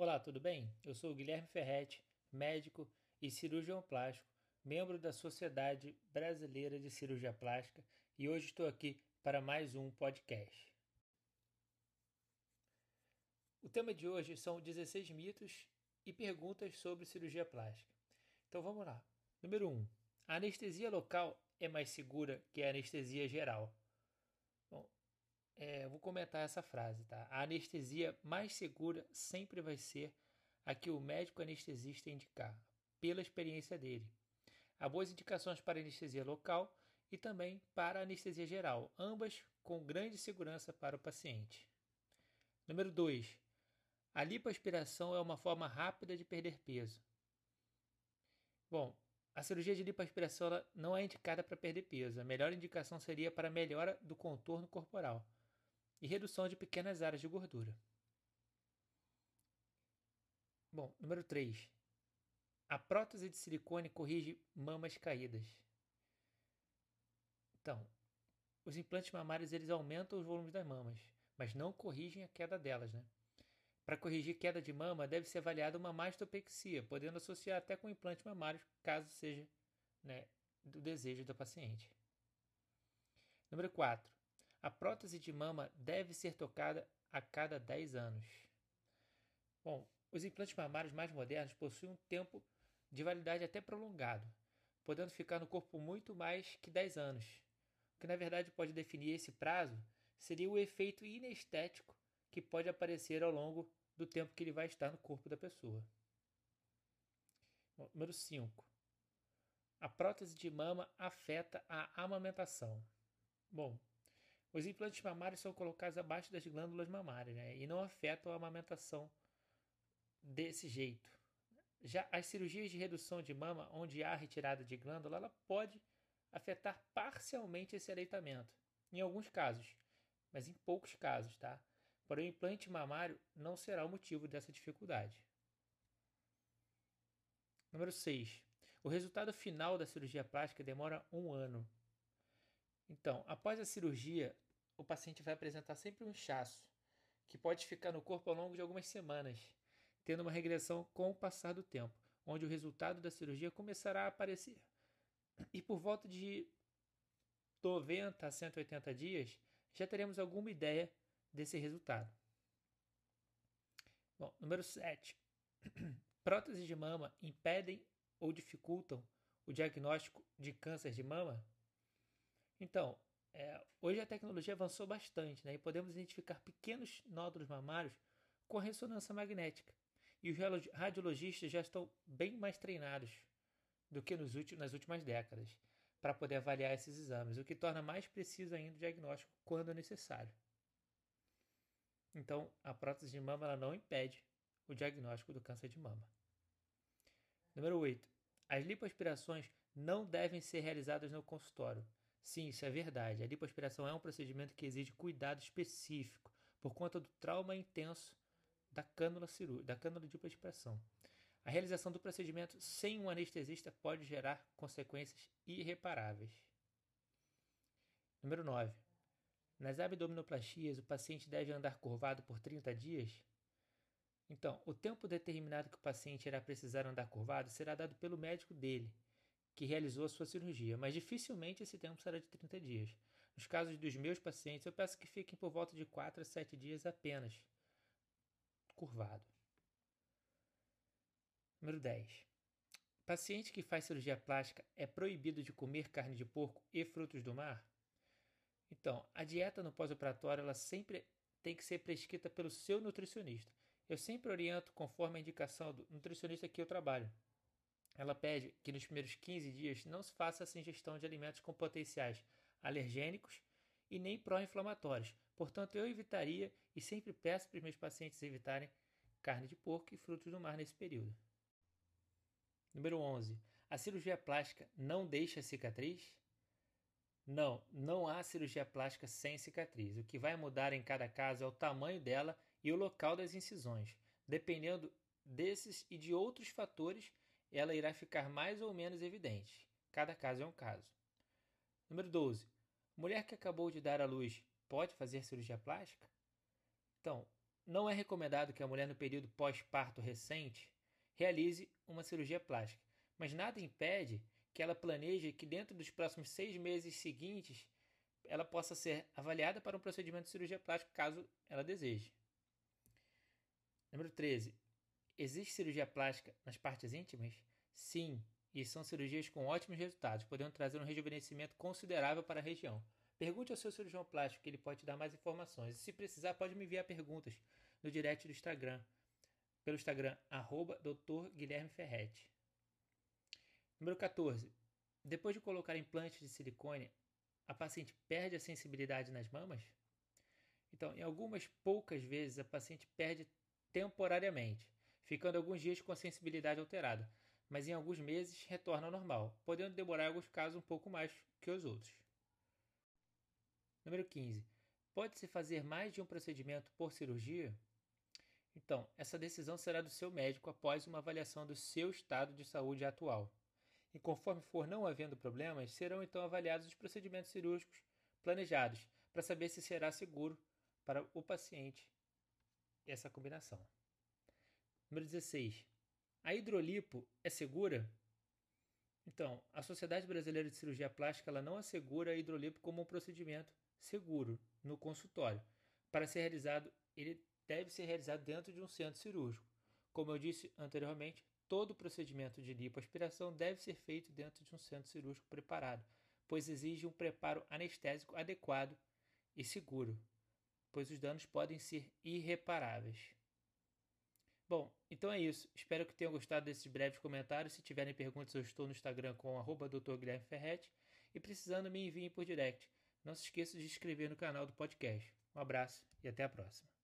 Olá, tudo bem? Eu sou Guilherme Ferretti, médico e cirurgião plástico, membro da Sociedade Brasileira de Cirurgia Plástica, e hoje estou aqui para mais um podcast. O tema de hoje são 16 mitos e perguntas sobre cirurgia plástica. Então vamos lá. Número 1. A anestesia local é mais segura que a anestesia geral? É, vou comentar essa frase, tá? A anestesia mais segura sempre vai ser a que o médico anestesista indicar, pela experiência dele. Há boas indicações para anestesia local e também para anestesia geral, ambas com grande segurança para o paciente. Número 2. A lipoaspiração é uma forma rápida de perder peso. Bom, a cirurgia de lipoaspiração não é indicada para perder peso. A melhor indicação seria para melhora do contorno corporal e redução de pequenas áreas de gordura. Bom, número 3. A prótese de silicone corrige mamas caídas. Então, os implantes mamários eles aumentam os volumes das mamas, mas não corrigem a queda delas, né? Para corrigir queda de mama, deve ser avaliada uma mastopexia, podendo associar até com implante mamário, caso seja né, do desejo da paciente. Número 4. A prótese de mama deve ser tocada a cada 10 anos. Bom, os implantes mamários mais modernos possuem um tempo de validade até prolongado, podendo ficar no corpo muito mais que 10 anos. O que na verdade pode definir esse prazo seria o efeito inestético que pode aparecer ao longo do tempo que ele vai estar no corpo da pessoa. Número 5. A prótese de mama afeta a amamentação. Bom, os implantes mamários são colocados abaixo das glândulas mamárias né, e não afetam a amamentação desse jeito. Já as cirurgias de redução de mama, onde há retirada de glândula, ela pode afetar parcialmente esse aleitamento, em alguns casos, mas em poucos casos, tá? Porém, o implante mamário não será o motivo dessa dificuldade. Número 6. O resultado final da cirurgia plástica demora um ano. Então, após a cirurgia, o paciente vai apresentar sempre um inchaço, que pode ficar no corpo ao longo de algumas semanas, tendo uma regressão com o passar do tempo, onde o resultado da cirurgia começará a aparecer. E por volta de 90 a 180 dias, já teremos alguma ideia desse resultado. Bom, número 7. Próteses de mama impedem ou dificultam o diagnóstico de câncer de mama? Então, é, hoje a tecnologia avançou bastante né, e podemos identificar pequenos nódulos mamários com ressonância magnética. E os radiologistas já estão bem mais treinados do que nos últimos, nas últimas décadas para poder avaliar esses exames, o que torna mais preciso ainda o diagnóstico quando necessário. Então, a prótese de mama não impede o diagnóstico do câncer de mama. Número 8. As lipoaspirações não devem ser realizadas no consultório, Sim, isso é verdade. A lipoaspiração é um procedimento que exige cuidado específico por conta do trauma intenso da cânula, da cânula de lipoaspiração. A realização do procedimento sem um anestesista pode gerar consequências irreparáveis. Número 9. Nas abdominoplastias, o paciente deve andar curvado por 30 dias? Então, o tempo determinado que o paciente irá precisar andar curvado será dado pelo médico dele que realizou a sua cirurgia, mas dificilmente esse tempo será de 30 dias. Nos casos dos meus pacientes, eu peço que fiquem por volta de 4 a 7 dias apenas, curvado. Número 10. Paciente que faz cirurgia plástica é proibido de comer carne de porco e frutos do mar? Então, a dieta no pós-operatório ela sempre tem que ser prescrita pelo seu nutricionista. Eu sempre oriento conforme a indicação do nutricionista que eu trabalho. Ela pede que nos primeiros 15 dias não se faça essa ingestão de alimentos com potenciais alergênicos e nem pró-inflamatórios. Portanto, eu evitaria e sempre peço para os meus pacientes evitarem carne de porco e frutos do mar nesse período. Número 11. A cirurgia plástica não deixa cicatriz? Não, não há cirurgia plástica sem cicatriz. O que vai mudar em cada caso é o tamanho dela e o local das incisões. Dependendo desses e de outros fatores, ela irá ficar mais ou menos evidente. Cada caso é um caso. Número 12. Mulher que acabou de dar à luz pode fazer cirurgia plástica? Então, não é recomendado que a mulher no período pós-parto recente realize uma cirurgia plástica, mas nada impede que ela planeje que dentro dos próximos seis meses seguintes ela possa ser avaliada para um procedimento de cirurgia plástica, caso ela deseje. Número 13. Existe cirurgia plástica nas partes íntimas? Sim, e são cirurgias com ótimos resultados, podendo trazer um rejuvenescimento considerável para a região. Pergunte ao seu cirurgião plástico que ele pode te dar mais informações. E se precisar, pode me enviar perguntas no direct do Instagram, pelo Instagram, arroba Dr. Guilherme Ferretti. Número 14. Depois de colocar implantes de silicone, a paciente perde a sensibilidade nas mamas? Então, em algumas poucas vezes, a paciente perde temporariamente, ficando alguns dias com a sensibilidade alterada, mas em alguns meses retorna ao normal, podendo demorar em alguns casos um pouco mais que os outros. Número 15. Pode-se fazer mais de um procedimento por cirurgia? Então, essa decisão será do seu médico após uma avaliação do seu estado de saúde atual. E conforme for não havendo problemas, serão então avaliados os procedimentos cirúrgicos planejados para saber se será seguro para o paciente essa combinação. Número 16. A hidrolipo é segura? Então, a Sociedade Brasileira de Cirurgia Plástica ela não assegura a hidrolipo como um procedimento seguro no consultório. Para ser realizado, ele deve ser realizado dentro de um centro cirúrgico. Como eu disse anteriormente, todo procedimento de lipoaspiração deve ser feito dentro de um centro cirúrgico preparado, pois exige um preparo anestésico adequado e seguro, pois os danos podem ser irreparáveis. Bom, então é isso. Espero que tenham gostado desses breves comentários. Se tiverem perguntas, eu estou no Instagram com arroba. E precisando, me enviem por direct. Não se esqueça de se inscrever no canal do podcast. Um abraço e até a próxima.